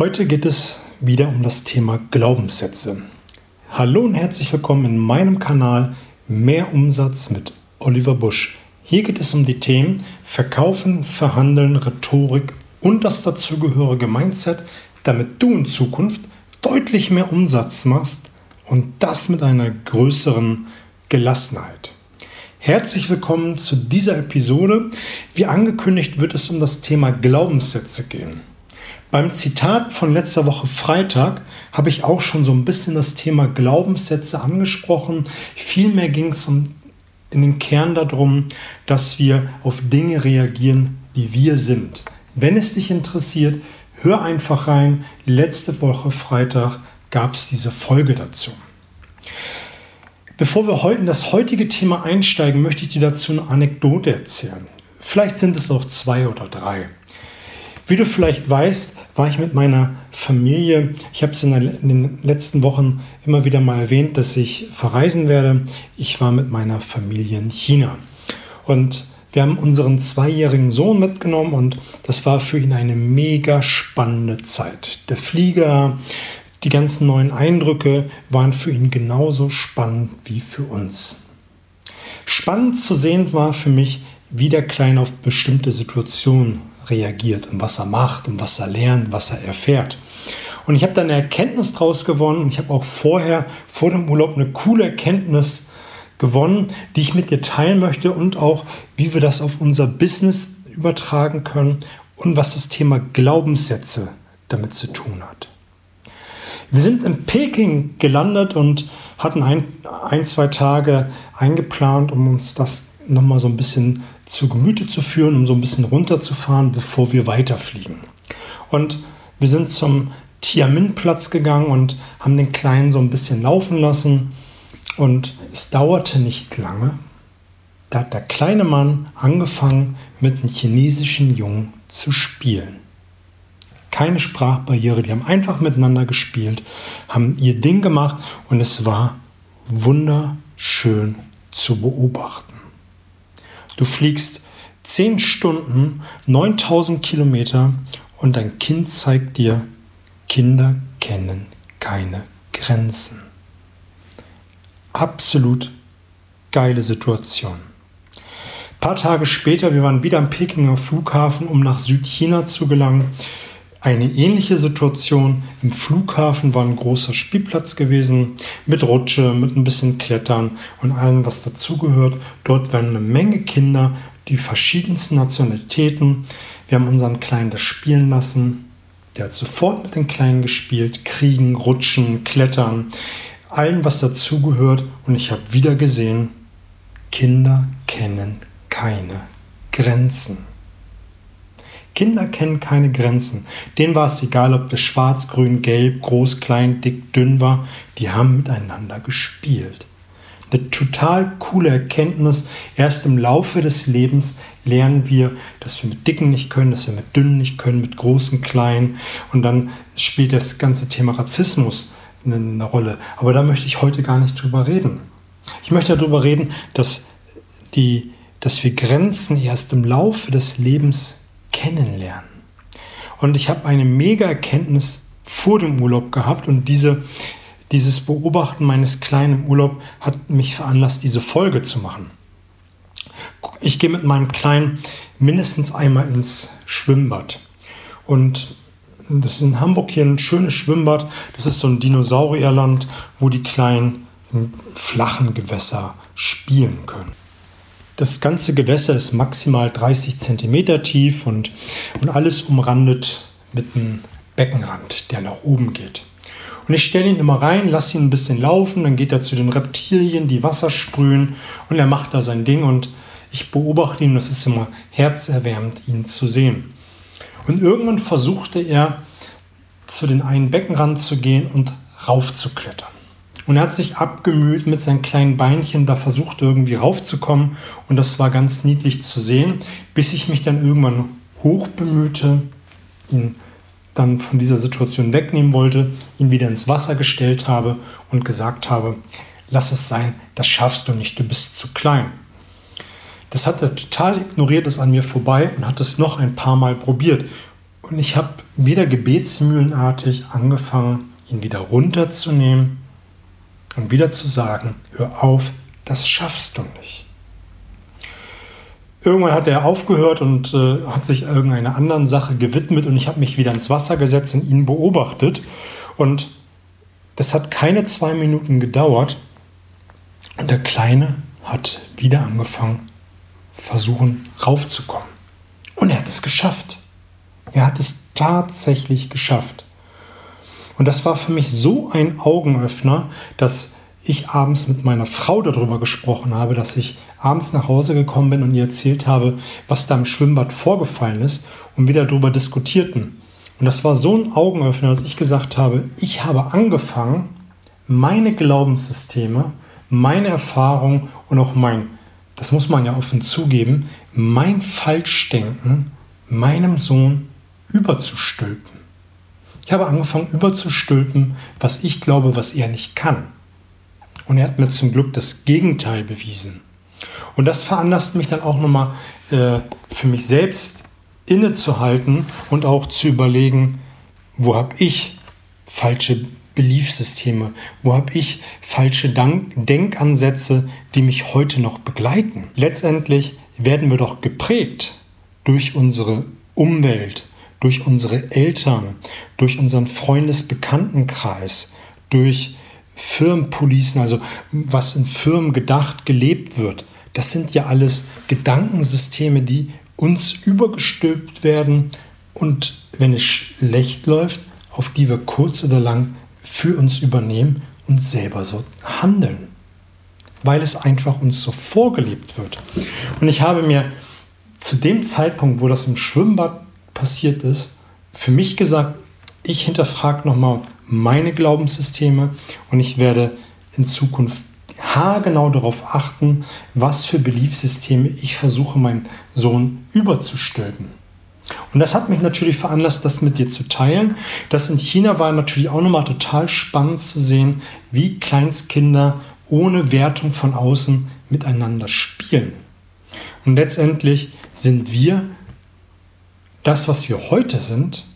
Heute geht es wieder um das Thema Glaubenssätze. Hallo und herzlich willkommen in meinem Kanal Mehr Umsatz mit Oliver Busch. Hier geht es um die Themen Verkaufen, Verhandeln, Rhetorik und das dazugehörige Mindset, damit du in Zukunft deutlich mehr Umsatz machst und das mit einer größeren Gelassenheit. Herzlich willkommen zu dieser Episode. Wie angekündigt wird es um das Thema Glaubenssätze gehen. Beim Zitat von letzter Woche Freitag habe ich auch schon so ein bisschen das Thema Glaubenssätze angesprochen. Vielmehr ging es um, in den Kern darum, dass wir auf Dinge reagieren, wie wir sind. Wenn es dich interessiert, hör einfach rein. Letzte Woche Freitag gab es diese Folge dazu. Bevor wir heute in das heutige Thema einsteigen, möchte ich dir dazu eine Anekdote erzählen. Vielleicht sind es auch zwei oder drei. Wie du vielleicht weißt, war ich mit meiner Familie, ich habe es in, den letzten Wochen immer wieder mal erwähnt, dass ich verreisen werde. Ich war mit meiner Familie in China. Und wir haben unseren zweijährigen Sohn mitgenommen und das war für ihn eine mega spannende Zeit. Der Flieger, die ganzen neuen Eindrücke waren für ihn genauso spannend wie für uns. Spannend zu sehen war für mich, wie der Kleine auf bestimmte Situationen reagiert und was er macht und was er lernt, was er erfährt. Und ich habe da eine Erkenntnis draus gewonnen ich habe auch vorher, vor dem Urlaub, eine coole Erkenntnis gewonnen, die ich mit dir teilen möchte und auch, wie wir das auf unser Business übertragen können und was das Thema Glaubenssätze damit zu tun hat. Wir sind in Peking gelandet und hatten ein, ein zwei Tage eingeplant, um uns das nochmal so ein bisschen zu Gemüte zu führen, um so ein bisschen runterzufahren, bevor wir weiterfliegen. Und wir sind zum Tiamin-Platz gegangen und haben den Kleinen so ein bisschen laufen lassen. Und es dauerte nicht lange. Da hat der kleine Mann angefangen, mit einem chinesischen Jungen zu spielen keine Sprachbarriere, die haben einfach miteinander gespielt, haben ihr Ding gemacht und es war wunderschön zu beobachten. Du fliegst 10 Stunden, 9000 Kilometer und dein Kind zeigt dir, Kinder kennen keine Grenzen. Absolut geile Situation. Ein paar Tage später, wir waren wieder am Pekinger Flughafen, um nach Südchina zu gelangen. Eine ähnliche Situation im Flughafen war ein großer Spielplatz gewesen mit Rutsche, mit ein bisschen Klettern und allem, was dazugehört. Dort waren eine Menge Kinder, die verschiedensten Nationalitäten. Wir haben unseren Kleinen das spielen lassen. Der hat sofort mit den Kleinen gespielt, kriegen, rutschen, klettern, allem, was dazugehört. Und ich habe wieder gesehen, Kinder kennen keine Grenzen. Kinder kennen keine Grenzen. Denen war es egal, ob das schwarz, grün, gelb, groß, klein, dick, dünn war. Die haben miteinander gespielt. Eine total coole Erkenntnis. Erst im Laufe des Lebens lernen wir, dass wir mit Dicken nicht können, dass wir mit Dünnen nicht können, mit Großen, Kleinen. Und dann spielt das ganze Thema Rassismus eine Rolle. Aber da möchte ich heute gar nicht drüber reden. Ich möchte darüber reden, dass, die, dass wir Grenzen erst im Laufe des Lebens kennenlernen. Und ich habe eine mega Erkenntnis vor dem Urlaub gehabt und diese, dieses Beobachten meines kleinen Urlaub hat mich veranlasst, diese Folge zu machen. Ich gehe mit meinem Kleinen mindestens einmal ins Schwimmbad. Und das ist in Hamburg hier ein schönes Schwimmbad. Das ist so ein Dinosaurierland, wo die Kleinen im flachen Gewässer spielen können. Das ganze Gewässer ist maximal 30 cm tief und, und alles umrandet mit einem Beckenrand, der nach oben geht. Und ich stelle ihn immer rein, lasse ihn ein bisschen laufen, dann geht er zu den Reptilien, die Wasser sprühen und er macht da sein Ding und ich beobachte ihn, das ist immer herzerwärmend, ihn zu sehen. Und irgendwann versuchte er, zu den einen Beckenrand zu gehen und raufzuklettern. Und er hat sich abgemüht mit seinen kleinen Beinchen, da versucht irgendwie raufzukommen. Und das war ganz niedlich zu sehen, bis ich mich dann irgendwann hoch bemühte, ihn dann von dieser Situation wegnehmen wollte, ihn wieder ins Wasser gestellt habe und gesagt habe, lass es sein, das schaffst du nicht, du bist zu klein. Das hat er total ignoriert, ist an mir vorbei und hat es noch ein paar Mal probiert. Und ich habe wieder gebetsmühlenartig angefangen, ihn wieder runterzunehmen und wieder zu sagen, hör auf, das schaffst du nicht. Irgendwann hat er aufgehört und äh, hat sich irgendeiner anderen Sache gewidmet und ich habe mich wieder ins Wasser gesetzt und ihn beobachtet. Und das hat keine zwei Minuten gedauert und der Kleine hat wieder angefangen, versuchen raufzukommen. Und er hat es geschafft. Er hat es tatsächlich geschafft. Und das war für mich so ein Augenöffner, dass ich abends mit meiner Frau darüber gesprochen habe, dass ich abends nach Hause gekommen bin und ihr erzählt habe, was da im Schwimmbad vorgefallen ist und wir darüber diskutierten. Und das war so ein Augenöffner, dass ich gesagt habe, ich habe angefangen, meine Glaubenssysteme, meine Erfahrung und auch mein, das muss man ja offen zugeben, mein Falschdenken meinem Sohn überzustülpen. Ich habe angefangen überzustülpen, was ich glaube, was er nicht kann. Und er hat mir zum Glück das Gegenteil bewiesen. Und das veranlasst mich dann auch nochmal äh, für mich selbst innezuhalten und auch zu überlegen, wo habe ich falsche Beliefsysteme, wo habe ich falsche Denkansätze, die mich heute noch begleiten. Letztendlich werden wir doch geprägt durch unsere Umwelt, durch unsere Eltern, durch unseren Freundesbekanntenkreis, durch Firmenpolicen, also was in Firmen gedacht, gelebt wird, das sind ja alles Gedankensysteme, die uns übergestülpt werden und wenn es schlecht läuft, auf die wir kurz oder lang für uns übernehmen und selber so handeln, weil es einfach uns so vorgelebt wird. Und ich habe mir zu dem Zeitpunkt, wo das im Schwimmbad passiert ist, für mich gesagt, ich hinterfrage nochmal meine Glaubenssysteme und ich werde in Zukunft haargenau darauf achten, was für Beliefssysteme ich versuche, meinem Sohn überzustülpen. Und das hat mich natürlich veranlasst, das mit dir zu teilen. Das in China war natürlich auch nochmal total spannend zu sehen, wie Kleinstkinder ohne Wertung von außen miteinander spielen. Und letztendlich sind wir das, was wir heute sind,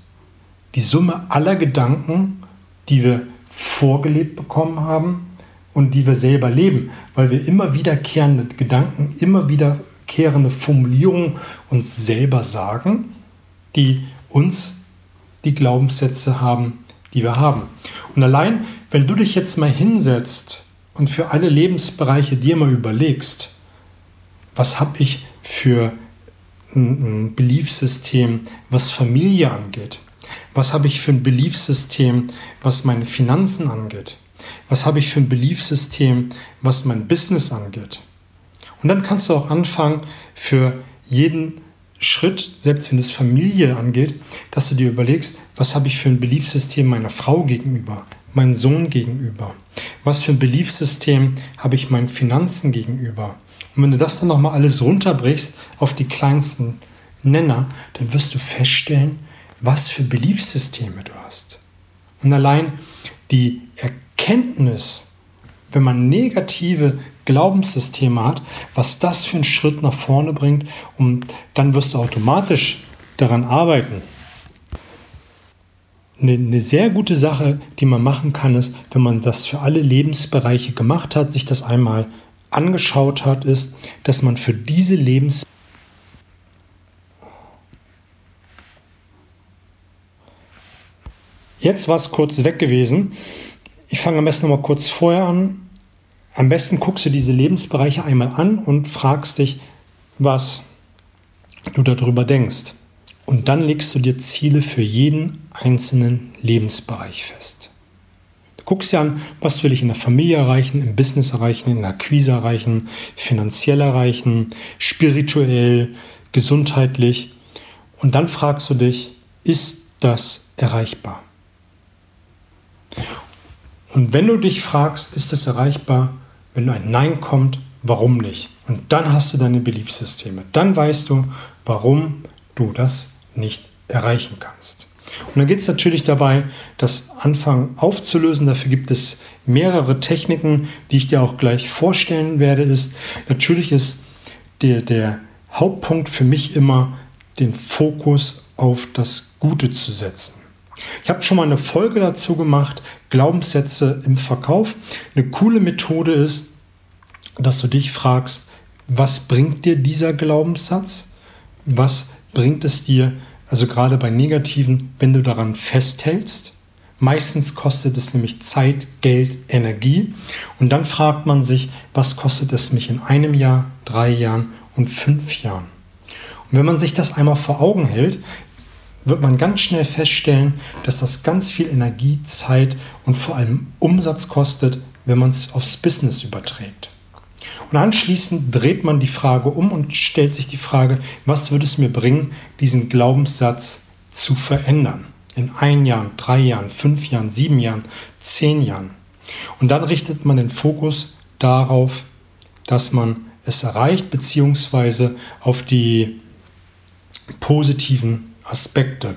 die Summe aller Gedanken, die wir vorgelebt bekommen haben und die wir selber leben, weil wir immer wiederkehrende Gedanken, immer wiederkehrende Formulierungen uns selber sagen, die uns die Glaubenssätze haben, die wir haben. Und allein, wenn du dich jetzt mal hinsetzt und für alle Lebensbereiche dir mal überlegst, was habe ich für ein Beliefssystem, was Familie angeht? Was habe ich für ein Beliefssystem, was meine Finanzen angeht? Was habe ich für ein Beliefssystem, was mein Business angeht? Und dann kannst du auch anfangen, für jeden Schritt, selbst wenn es Familie angeht, dass du dir überlegst, was habe ich für ein Beliefssystem meiner Frau gegenüber, meinem Sohn gegenüber? Was für ein Beliefssystem habe ich meinen Finanzen gegenüber? Und wenn du das dann nochmal alles runterbrichst auf die kleinsten Nenner, dann wirst du feststellen, was für Beliefssysteme du hast. Und allein die Erkenntnis, wenn man negative Glaubenssysteme hat, was das für einen Schritt nach vorne bringt und dann wirst du automatisch daran arbeiten. Eine, sehr gute Sache, die man machen kann, ist, wenn man das für alle Lebensbereiche gemacht hat, sich das einmal angeschaut hat, ist, dass man für diese Lebensbereiche Jetzt war es kurz weg gewesen. Ich fange am besten noch mal kurz vorher an. Am besten guckst du diese Lebensbereiche einmal an und fragst dich, was du darüber denkst. Und dann legst du dir Ziele für jeden einzelnen Lebensbereich fest. Guckst dir an, was will ich in der Familie erreichen, im Business erreichen, in der Akquise erreichen, finanziell erreichen, spirituell, gesundheitlich. Und dann fragst du dich, ist das erreichbar? Und wenn du dich fragst, ist es erreichbar, wenn ein Nein kommt, warum nicht? Und dann hast du deine Beliefssysteme. Dann weißt du, warum du das nicht erreichen kannst. Und dann geht es natürlich dabei, das Anfangen aufzulösen. Dafür gibt es mehrere Techniken, die ich dir auch gleich vorstellen werde. Ist natürlich ist der, der Hauptpunkt für mich immer den Fokus auf das Gute zu setzen. Ich habe schon mal eine Folge dazu gemacht, Glaubenssätze im Verkauf. Eine coole Methode ist, dass du dich fragst, was bringt dir dieser Glaubenssatz? Was bringt es dir, also gerade bei negativen, wenn du daran festhältst? Meistens kostet es nämlich Zeit, Geld, Energie. Und dann fragt man sich, was kostet es mich in einem Jahr, drei Jahren und fünf Jahren? Und wenn man sich das einmal vor Augen hält, wird man ganz schnell feststellen, dass das ganz viel Energie, Zeit und vor allem Umsatz kostet, wenn man es aufs Business überträgt. Und anschließend dreht man die Frage um und stellt sich die Frage, was würde es mir bringen, diesen Glaubenssatz zu verändern? In ein Jahr, drei Jahren, fünf Jahren, sieben Jahren, zehn Jahren. Und dann richtet man den Fokus darauf, dass man es erreicht, beziehungsweise auf die positiven Aspekte.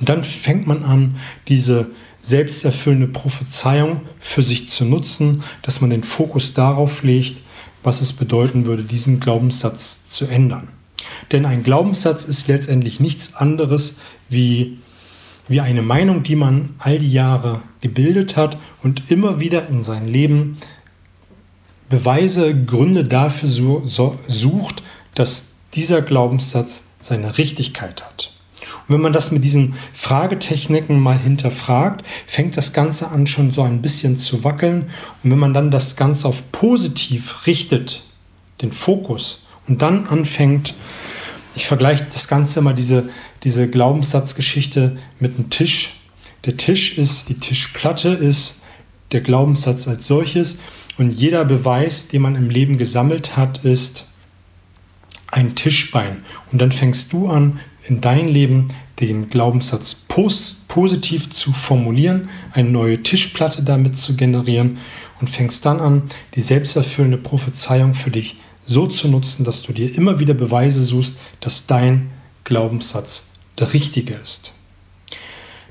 Und dann fängt man an, diese selbsterfüllende Prophezeiung für sich zu nutzen, dass man den Fokus darauf legt, was es bedeuten würde, diesen Glaubenssatz zu ändern. Denn ein Glaubenssatz ist letztendlich nichts anderes wie, wie eine Meinung, die man all die Jahre gebildet hat und immer wieder in sein Leben Beweise, Gründe dafür sucht, dass dieser Glaubenssatz seine Richtigkeit hat. Und wenn man das mit diesen Fragetechniken mal hinterfragt, fängt das Ganze an schon so ein bisschen zu wackeln. Und wenn man dann das Ganze auf positiv richtet, den Fokus, und dann anfängt, ich vergleiche das Ganze immer, diese, diese Glaubenssatzgeschichte mit einem Tisch. Der Tisch ist, die Tischplatte ist der Glaubenssatz als solches. Und jeder Beweis, den man im Leben gesammelt hat, ist ein Tischbein. Und dann fängst du an, in dein Leben den Glaubenssatz pos positiv zu formulieren, eine neue Tischplatte damit zu generieren und fängst dann an, die selbsterfüllende Prophezeiung für dich so zu nutzen, dass du dir immer wieder Beweise suchst, dass dein Glaubenssatz der richtige ist.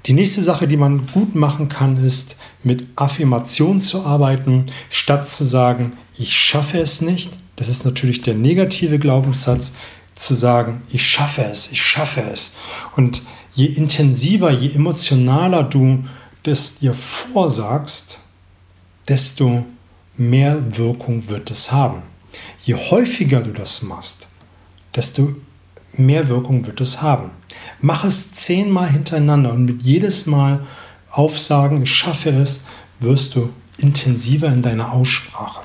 Die nächste Sache, die man gut machen kann, ist mit Affirmation zu arbeiten, statt zu sagen, ich schaffe es nicht. Das ist natürlich der negative Glaubenssatz zu sagen, ich schaffe es, ich schaffe es. Und je intensiver, je emotionaler du das dir vorsagst, desto mehr Wirkung wird es haben. Je häufiger du das machst, desto mehr Wirkung wird es haben. Mach es zehnmal hintereinander und mit jedes Mal aufsagen, ich schaffe es, wirst du intensiver in deiner Aussprache.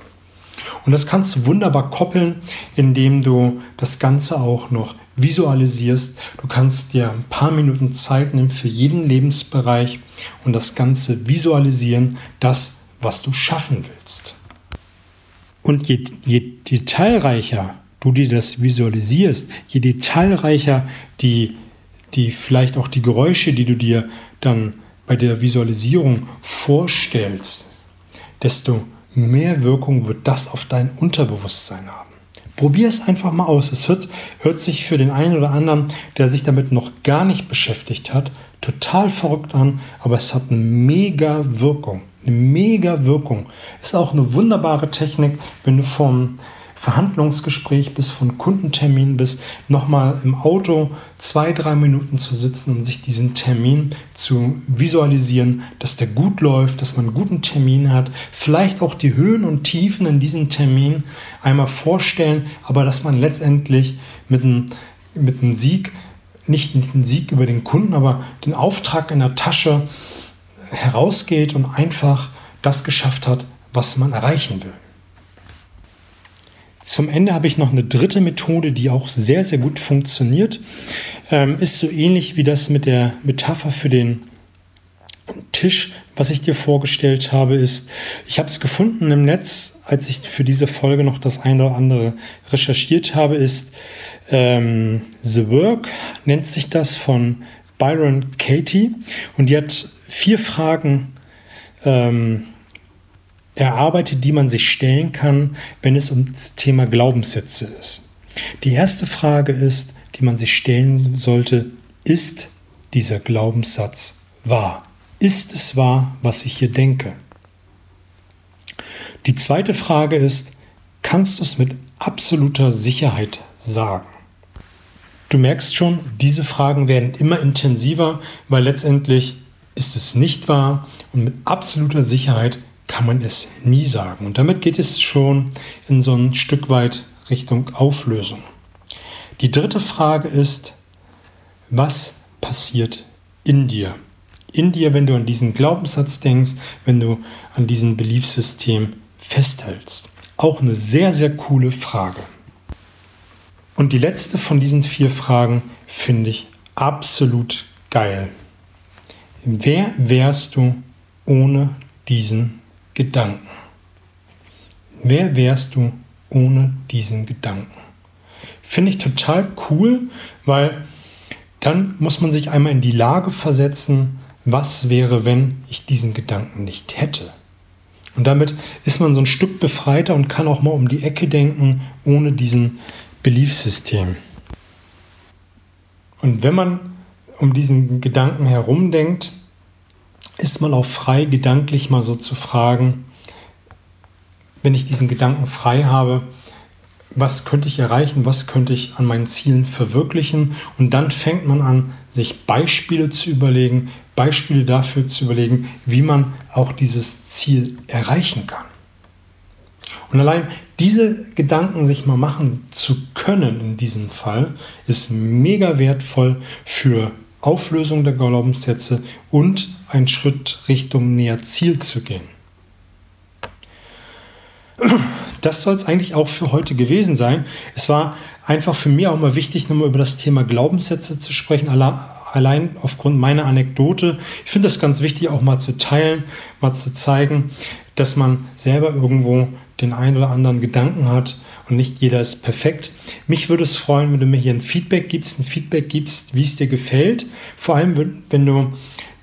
Und das kannst du wunderbar koppeln, indem du das Ganze auch noch visualisierst. Du kannst dir ein paar Minuten Zeit nehmen für jeden Lebensbereich und das Ganze visualisieren, das, was du schaffen willst. Und je, je detailreicher du dir das visualisierst, je detailreicher die, die vielleicht auch die Geräusche, die du dir dann bei der Visualisierung vorstellst, desto mehr Wirkung wird das auf dein Unterbewusstsein haben. Probier es einfach mal aus. Es hört, hört sich für den einen oder anderen, der sich damit noch gar nicht beschäftigt hat, total verrückt an, aber es hat eine mega Wirkung. Eine mega Wirkung. Ist auch eine wunderbare Technik, wenn du vom Verhandlungsgespräch bis von Kundentermin bis nochmal im Auto zwei, drei Minuten zu sitzen und sich diesen Termin zu visualisieren, dass der gut läuft, dass man einen guten Termin hat, vielleicht auch die Höhen und Tiefen in diesem Termin einmal vorstellen, aber dass man letztendlich mit einem, mit einem Sieg, nicht, einen Sieg über den Kunden, aber den Auftrag in der Tasche herausgeht und einfach das geschafft hat, was man erreichen will. Zum Ende habe ich noch eine dritte Methode, die auch sehr, sehr gut funktioniert. Ähm, ist so ähnlich wie das mit der Metapher für den Tisch, was ich dir vorgestellt habe, ist, ich habe es gefunden im Netz, als ich für diese Folge noch das eine oder andere recherchiert habe, ist ähm, The Work, nennt sich das von Byron Katie. Und die hat vier Fragen ähm, erarbeitet, die man sich stellen kann, wenn es um das Thema Glaubenssätze ist. Die erste Frage ist, die man sich stellen sollte, ist dieser Glaubenssatz wahr? Ist es wahr, was ich hier denke? Die zweite Frage ist, kannst du es mit absoluter Sicherheit sagen? Du merkst schon, diese Fragen werden immer intensiver, weil letztendlich ist es nicht wahr und mit absoluter Sicherheit kann man es nie sagen. Und damit geht es schon in so ein Stück weit Richtung Auflösung. Die dritte Frage ist, was passiert in dir? In dir, wenn du an diesen Glaubenssatz denkst, wenn du an diesen Beliefssystem festhältst. Auch eine sehr, sehr coole Frage. Und die letzte von diesen vier Fragen finde ich absolut geil. Wer wärst du ohne diesen Gedanken? Wer wärst du ohne diesen Gedanken? Finde ich total cool, weil dann muss man sich einmal in die Lage versetzen, was wäre, wenn ich diesen Gedanken nicht hätte. Und damit ist man so ein Stück befreiter und kann auch mal um die Ecke denken, ohne diesen Beliefssystem. Und wenn man um diesen Gedanken herumdenkt, ist man auch frei, gedanklich mal so zu fragen, wenn ich diesen Gedanken frei habe, was könnte ich erreichen, was könnte ich an meinen Zielen verwirklichen. Und dann fängt man an, sich Beispiele zu überlegen, Beispiele dafür zu überlegen, wie man auch dieses Ziel erreichen kann. Und allein diese Gedanken sich mal machen zu können in diesem Fall, ist mega wertvoll für Auflösung der Glaubenssätze und einen Schritt Richtung näher Ziel zu gehen das soll es eigentlich auch für heute gewesen sein. Es war einfach für mich auch mal wichtig, nochmal über das Thema Glaubenssätze zu sprechen. Allein aufgrund meiner Anekdote. Ich finde das ganz wichtig, auch mal zu teilen, mal zu zeigen, dass man selber irgendwo den einen oder anderen Gedanken hat und nicht jeder ist perfekt. Mich würde es freuen, wenn du mir hier ein Feedback gibst, ein Feedback gibst, wie es dir gefällt. Vor allem, wenn du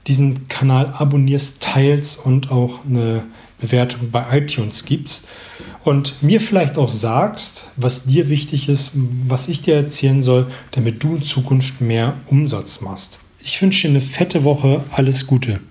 diesen Kanal abonnierst, teilst und auch eine Bewertung bei iTunes gibst und mir vielleicht auch sagst, was dir wichtig ist, was ich dir erzählen soll, damit du in Zukunft mehr Umsatz machst. Ich wünsche dir eine fette Woche, alles Gute.